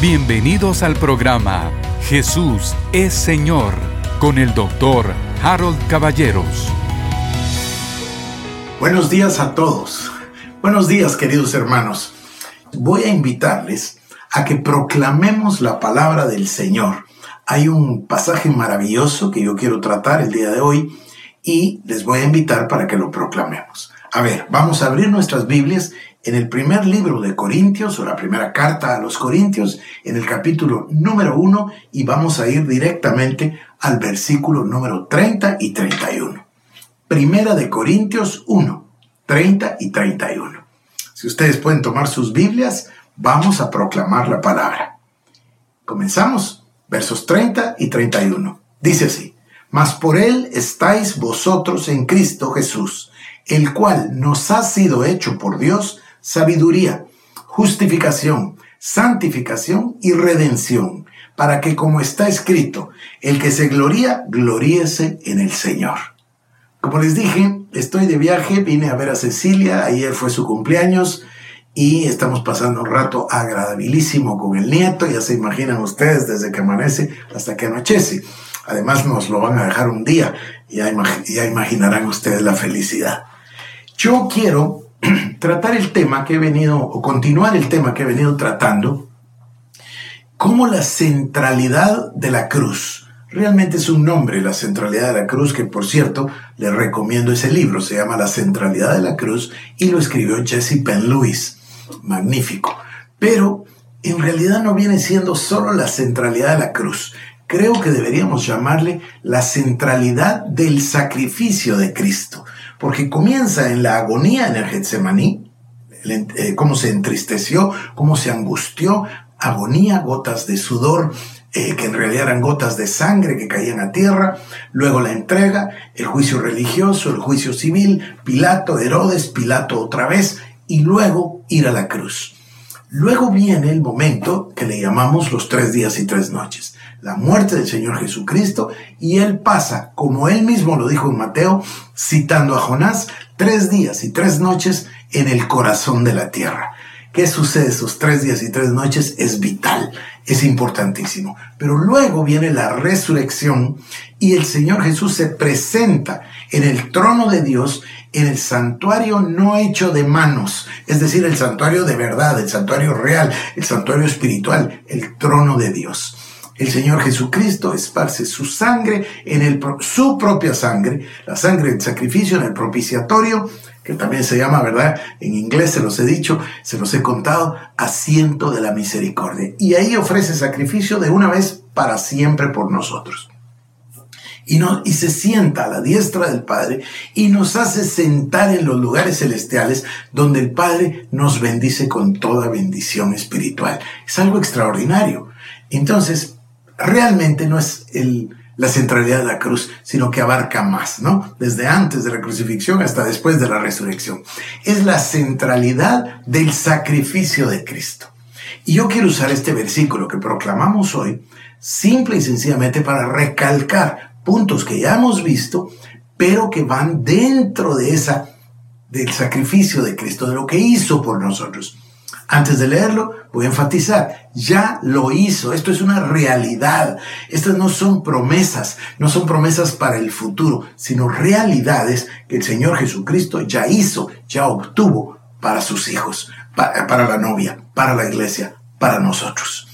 Bienvenidos al programa Jesús es Señor con el doctor Harold Caballeros. Buenos días a todos. Buenos días queridos hermanos. Voy a invitarles a que proclamemos la palabra del Señor. Hay un pasaje maravilloso que yo quiero tratar el día de hoy y les voy a invitar para que lo proclamemos. A ver, vamos a abrir nuestras Biblias en el primer libro de Corintios o la primera carta a los Corintios, en el capítulo número 1 y vamos a ir directamente al versículo número 30 y 31. Primera de Corintios 1, 30 y 31. Si ustedes pueden tomar sus Biblias, vamos a proclamar la palabra. Comenzamos, versos 30 y 31. Dice así, mas por él estáis vosotros en Cristo Jesús, el cual nos ha sido hecho por Dios sabiduría, justificación, santificación y redención, para que como está escrito, el que se gloría, gloríese en el Señor. Como les dije, estoy de viaje, vine a ver a Cecilia, ayer fue su cumpleaños y estamos pasando un rato agradabilísimo con el nieto, ya se imaginan ustedes desde que amanece hasta que anochece. Además nos lo van a dejar un día, ya, ya imaginarán ustedes la felicidad. Yo quiero tratar el tema que he venido, o continuar el tema que he venido tratando, como la centralidad de la cruz. Realmente es un nombre, la centralidad de la cruz, que por cierto, le recomiendo ese libro, se llama La centralidad de la cruz y lo escribió Jesse Penn Lewis. Magnífico. Pero en realidad no viene siendo solo la centralidad de la cruz. Creo que deberíamos llamarle la centralidad del sacrificio de Cristo porque comienza en la agonía en el Getsemaní, eh, cómo se entristeció, cómo se angustió, agonía, gotas de sudor, eh, que en realidad eran gotas de sangre que caían a tierra, luego la entrega, el juicio religioso, el juicio civil, Pilato, Herodes, Pilato otra vez, y luego ir a la cruz. Luego viene el momento que le llamamos los tres días y tres noches, la muerte del Señor Jesucristo, y Él pasa, como Él mismo lo dijo en Mateo, citando a Jonás, tres días y tres noches en el corazón de la tierra. ¿Qué sucede esos tres días y tres noches? Es vital, es importantísimo. Pero luego viene la resurrección y el Señor Jesús se presenta en el trono de Dios en el santuario no hecho de manos, es decir, el santuario de verdad, el santuario real, el santuario espiritual, el trono de Dios. El Señor Jesucristo esparce su sangre en el, su propia sangre, la sangre del sacrificio en el propiciatorio, que también se llama, ¿verdad? En inglés se los he dicho, se los he contado, asiento de la misericordia. Y ahí ofrece sacrificio de una vez para siempre por nosotros y, no, y se sienta a la diestra del Padre y nos hace sentar en los lugares celestiales donde el Padre nos bendice con toda bendición espiritual. Es algo extraordinario. Entonces, realmente no es la centralidad de la cruz, sino que abarca más, ¿no? Desde antes de la crucifixión hasta después de la resurrección. Es la centralidad del sacrificio de Cristo. Y yo quiero usar este versículo que proclamamos hoy, simple y sencillamente para recalcar puntos que ya hemos visto, pero que van dentro de esa del sacrificio de Cristo, de lo que hizo por nosotros. Antes de leerlo, voy a enfatizar, ya lo hizo, esto es una realidad, estas no son promesas, no son promesas para el futuro, sino realidades que el Señor Jesucristo ya hizo, ya obtuvo para sus hijos, para, la novia, para la iglesia, para nosotros.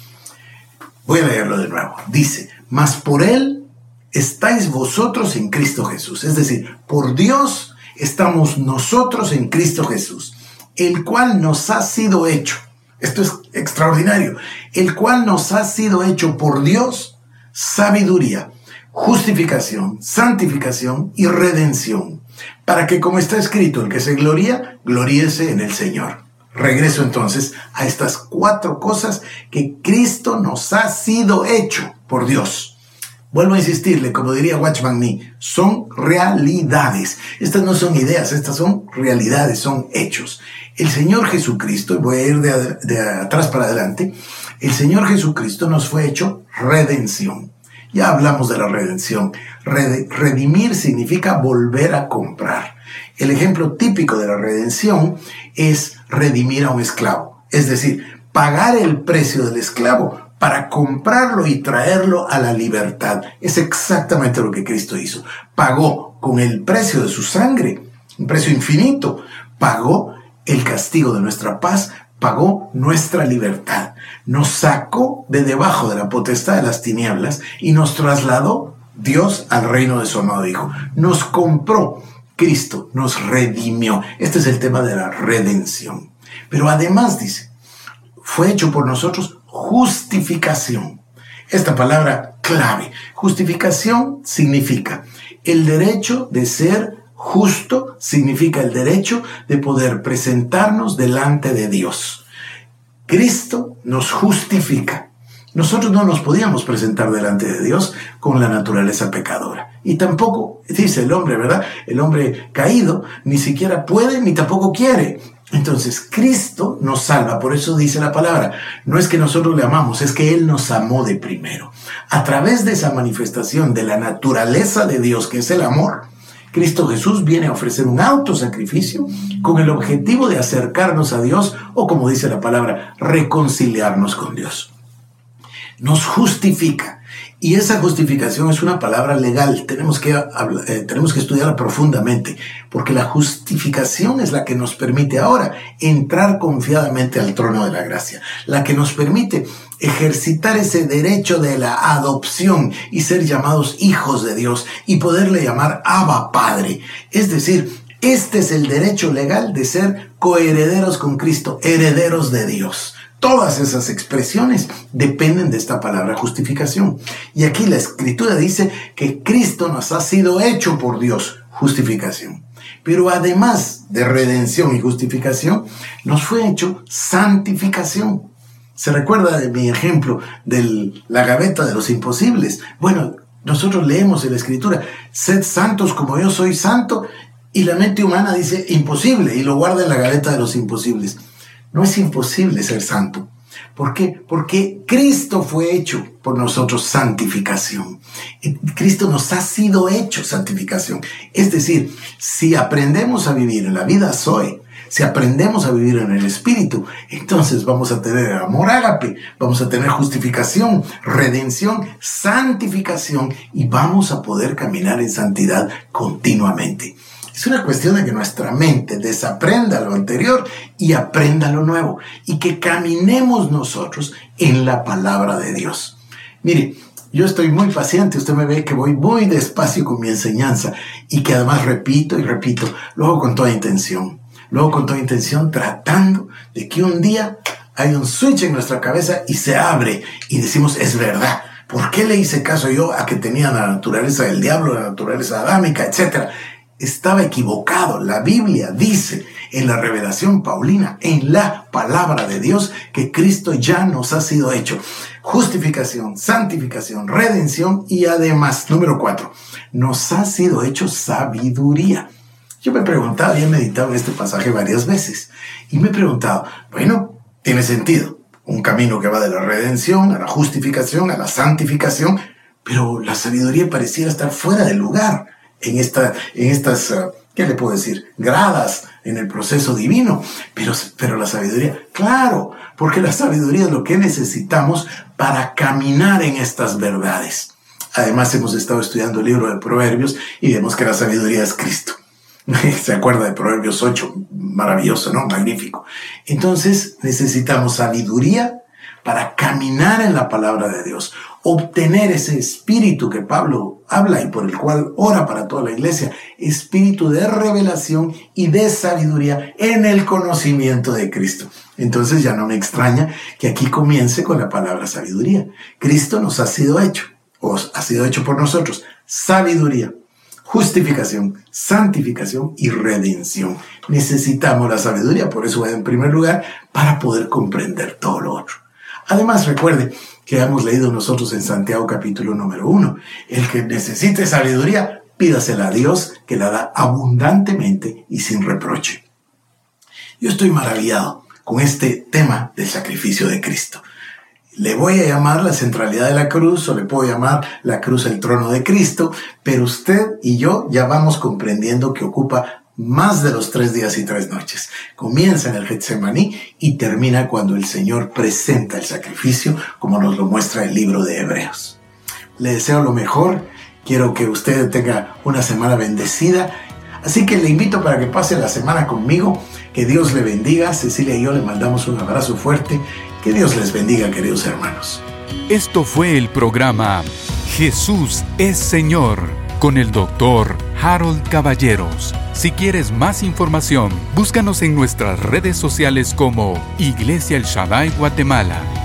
Voy a leerlo de nuevo. Dice, mas por Él estáis vosotros en Cristo Jesús. Es decir, por Dios estamos nosotros en Cristo Jesús, el cual nos ha sido hecho. Esto es extraordinario. El cual nos ha sido hecho por Dios sabiduría, justificación, santificación y redención, para que como está escrito, el que se gloria, gloríese en el Señor. Regreso entonces a estas cuatro cosas que Cristo nos ha sido hecho por Dios. Vuelvo a insistirle, como diría Watchman Nee, son realidades. Estas no son ideas, estas son realidades, son hechos. El Señor Jesucristo, voy a ir de, atrás para adelante, el Señor Jesucristo nos fue hecho redención. Ya hablamos de la redención. redimir significa volver a comprar. El ejemplo típico de la redención es redimir a un esclavo. Es decir, pagar el precio del esclavo para comprarlo y traerlo a la libertad. Es exactamente lo que Cristo hizo. Pagó con el precio de su sangre, un precio infinito, pagó el castigo de nuestra paz, pagó nuestra libertad, nos sacó de debajo de la potestad de las tinieblas y nos trasladó Dios al reino de su amado Hijo. Nos compró, Cristo nos redimió. Este es el tema de la redención. Pero además dice, fue hecho por nosotros justificación. Esta palabra clave, justificación significa el derecho de ser justo, significa el derecho de poder presentarnos delante de Dios. Cristo nos justifica. Nosotros no nos podíamos presentar delante de Dios con la naturaleza pecadora. Y tampoco, dice el hombre, ¿verdad? El hombre caído ni siquiera puede ni tampoco quiere. Entonces, Cristo nos salva, por eso dice la palabra, no es que nosotros le amamos, es que Él nos amó de primero. A través de esa manifestación de la naturaleza de Dios, que es el amor, Cristo Jesús viene a ofrecer un autosacrificio con el objetivo de acercarnos a Dios o, como dice la palabra, reconciliarnos con Dios nos justifica. Y esa justificación es una palabra legal, tenemos que, eh, tenemos que estudiarla profundamente, porque la justificación es la que nos permite ahora entrar confiadamente al trono de la gracia, la que nos permite ejercitar ese derecho de la adopción y ser llamados hijos de Dios y poderle llamar Abba Padre. Es decir, este es el derecho legal de ser coherederos con Cristo, herederos de Dios. Todas esas expresiones dependen de esta palabra justificación. Y aquí la escritura dice que Cristo nos ha sido hecho por Dios, justificación. Pero además de redención y justificación, nos fue hecho santificación. ¿Se recuerda de mi ejemplo de la gaveta de los imposibles? Bueno, nosotros leemos en la escritura, sed santos como yo soy santo, y la mente humana dice imposible y lo guarda en la gaveta de los imposibles. No es imposible ser santo. ¿Por qué? Porque Cristo fue hecho por nosotros santificación. Cristo nos ha sido hecho santificación. Es decir, si aprendemos a vivir en la vida soy, si aprendemos a vivir en el Espíritu, entonces vamos a tener amor ágape, vamos a tener justificación, redención, santificación y vamos a poder caminar en santidad continuamente. Es una cuestión de que nuestra mente desaprenda lo anterior y aprenda lo nuevo y que caminemos nosotros en la palabra de Dios. Mire, yo estoy muy paciente, usted me ve que voy muy despacio con mi enseñanza y que además repito y repito, luego con toda intención, luego con toda intención tratando de que un día hay un switch en nuestra cabeza y se abre y decimos, es verdad. ¿Por qué le hice caso yo a que tenía la naturaleza del diablo, la naturaleza adámica, etcétera? Estaba equivocado. La Biblia dice en la revelación paulina, en la palabra de Dios, que Cristo ya nos ha sido hecho. Justificación, santificación, redención y además, número cuatro, nos ha sido hecho sabiduría. Yo me he preguntado y he meditado este pasaje varias veces y me he preguntado, bueno, tiene sentido. Un camino que va de la redención a la justificación, a la santificación, pero la sabiduría pareciera estar fuera de lugar en, esta, en estas, ah, ¿qué le puedo decir? Gradas en el proceso divino. Pero, pero la sabiduría, claro, porque la sabiduría es lo que necesitamos para caminar en estas verdades. Además, hemos estado estudiando el libro de Proverbios y vemos que la sabiduría es Cristo. Se acuerda de Proverbios 8, maravilloso, ¿no? Magnífico. Entonces, necesitamos sabiduría para caminar en la palabra de Dios obtener ese espíritu que Pablo habla y por el cual ora para toda la iglesia, espíritu de revelación y de sabiduría en el conocimiento de Cristo. Entonces ya no me extraña que aquí comience con la palabra sabiduría. Cristo nos ha sido hecho, o ha sido hecho por nosotros, sabiduría, justificación, santificación y redención. Necesitamos la sabiduría, por eso en primer lugar, para poder comprender todo lo otro. Además, recuerde, que hemos leído nosotros en Santiago capítulo número uno. El que necesite sabiduría, pídasela a Dios, que la da abundantemente y sin reproche. Yo estoy maravillado con este tema del sacrificio de Cristo. Le voy a llamar la centralidad de la cruz o le puedo llamar la cruz el trono de Cristo, pero usted y yo ya vamos comprendiendo que ocupa más de los tres días y tres noches. Comienza en el Getsemaní y termina cuando el Señor presenta el sacrificio, como nos lo muestra el libro de Hebreos. Le deseo lo mejor, quiero que usted tenga una semana bendecida, así que le invito para que pase la semana conmigo, que Dios le bendiga, Cecilia y yo le mandamos un abrazo fuerte, que Dios les bendiga queridos hermanos. Esto fue el programa Jesús es Señor con el doctor Harold Caballeros. Si quieres más información, búscanos en nuestras redes sociales como Iglesia El Shaddai Guatemala